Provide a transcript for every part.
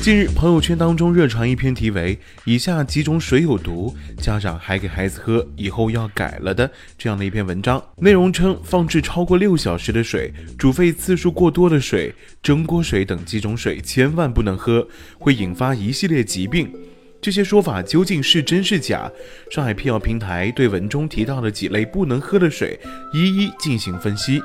近日，朋友圈当中热传一篇题为“以下几种水有毒，家长还给孩子喝，以后要改了”的这样的一篇文章。内容称，放置超过六小时的水、煮沸次数过多的水、蒸锅水等几种水千万不能喝，会引发一系列疾病。这些说法究竟是真是假？上海辟谣平台对文中提到的几类不能喝的水一一进行分析。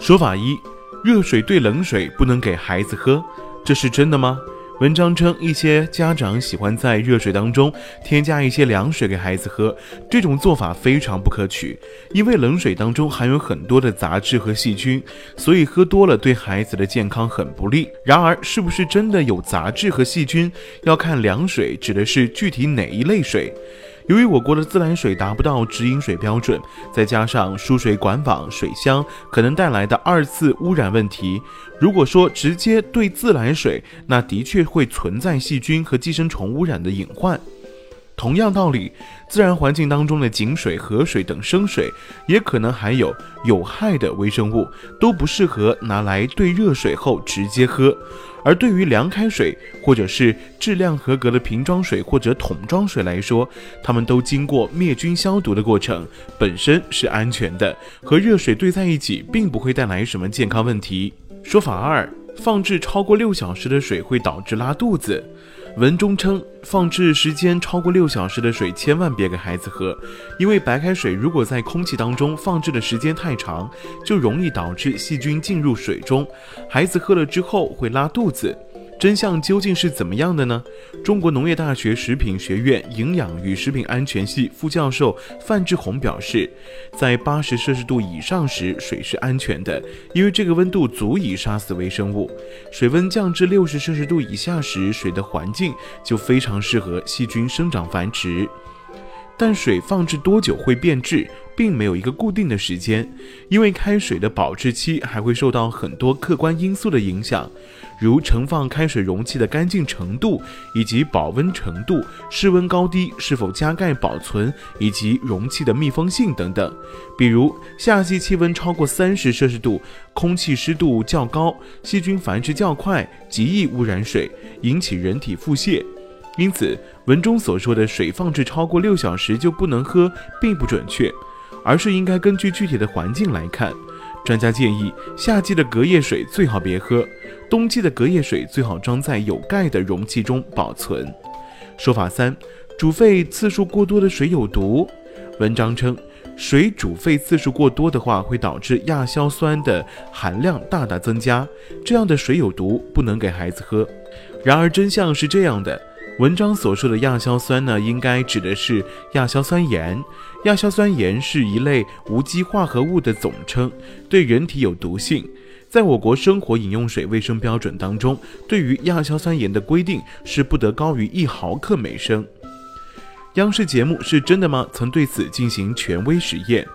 说法一：热水兑冷水不能给孩子喝，这是真的吗？文章称，一些家长喜欢在热水当中添加一些凉水给孩子喝，这种做法非常不可取，因为冷水当中含有很多的杂质和细菌，所以喝多了对孩子的健康很不利。然而，是不是真的有杂质和细菌，要看凉水指的是具体哪一类水。由于我国的自来水达不到直饮水标准，再加上输水管网、水箱可能带来的二次污染问题，如果说直接兑自来水，那的确会存在细菌和寄生虫污染的隐患。同样道理，自然环境当中的井水、河水等生水也可能含有有害的微生物，都不适合拿来兑热水后直接喝。而对于凉开水或者是质量合格的瓶装水或者桶装水来说，它们都经过灭菌消毒的过程，本身是安全的，和热水兑在一起，并不会带来什么健康问题。说法二，放置超过六小时的水会导致拉肚子。文中称，放置时间超过六小时的水千万别给孩子喝，因为白开水如果在空气当中放置的时间太长，就容易导致细菌进入水中，孩子喝了之后会拉肚子。真相究竟是怎么样的呢？中国农业大学食品学院营养与食品安全系副教授范志红表示，在八十摄氏度以上时，水是安全的，因为这个温度足以杀死微生物。水温降至六十摄氏度以下时，水的环境就非常适合细菌生长繁殖。但水放置多久会变质，并没有一个固定的时间，因为开水的保质期还会受到很多客观因素的影响。如盛放开水容器的干净程度，以及保温程度、室温高低、是否加盖保存，以及容器的密封性等等。比如夏季气温超过三十摄氏度，空气湿度较高，细菌繁殖较快，极易污染水，引起人体腹泻。因此，文中所说的水放置超过六小时就不能喝，并不准确，而是应该根据具体的环境来看。专家建议，夏季的隔夜水最好别喝，冬季的隔夜水最好装在有盖的容器中保存。说法三，煮沸次数过多的水有毒。文章称，水煮沸次数过多的话，会导致亚硝酸的含量大大增加，这样的水有毒，不能给孩子喝。然而真相是这样的。文章所说的亚硝酸呢，应该指的是亚硝酸盐。亚硝酸盐是一类无机化合物的总称，对人体有毒性。在我国生活饮用水卫生标准当中，对于亚硝酸盐的规定是不得高于一毫克每升。央视节目是真的吗？曾对此进行权威实验。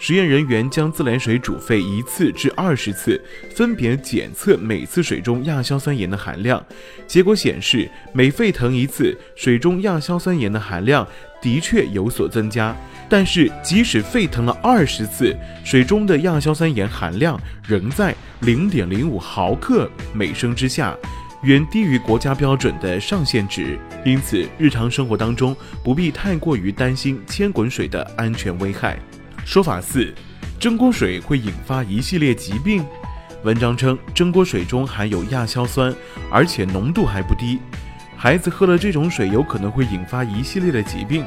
实验人员将自来水煮沸一次至二十次，分别检测每次水中亚硝酸盐的含量。结果显示，每沸腾一次，水中亚硝酸盐的含量的确有所增加。但是，即使沸腾了二十次，水中的亚硝酸盐含量仍在零点零五毫克每升之下，远低于国家标准的上限值。因此，日常生活当中不必太过于担心千滚水的安全危害。说法四，蒸锅水会引发一系列疾病。文章称，蒸锅水中含有亚硝酸，而且浓度还不低，孩子喝了这种水有可能会引发一系列的疾病。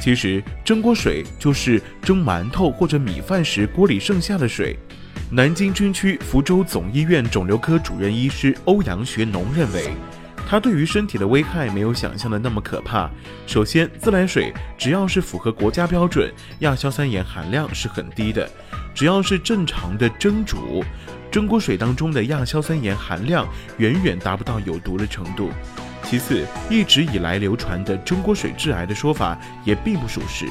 其实，蒸锅水就是蒸馒头或者米饭时锅里剩下的水。南京军区福州总医院肿瘤科主任医师欧阳学农认为。它对于身体的危害没有想象的那么可怕。首先，自来水只要是符合国家标准，亚硝酸盐含量是很低的。只要是正常的蒸煮，蒸锅水当中的亚硝酸盐含量远远达不到有毒的程度。其次，一直以来流传的蒸锅水致癌的说法也并不属实。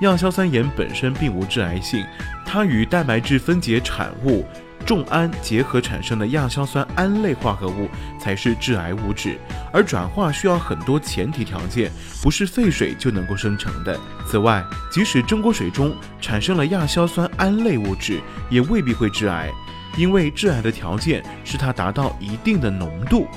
亚硝酸盐本身并无致癌性，它与蛋白质分解产物重氨结合产生的亚硝酸胺类化合物才是致癌物质，而转化需要很多前提条件，不是沸水就能够生成的。此外，即使蒸锅水中产生了亚硝酸胺类物质，也未必会致癌，因为致癌的条件是它达到一定的浓度。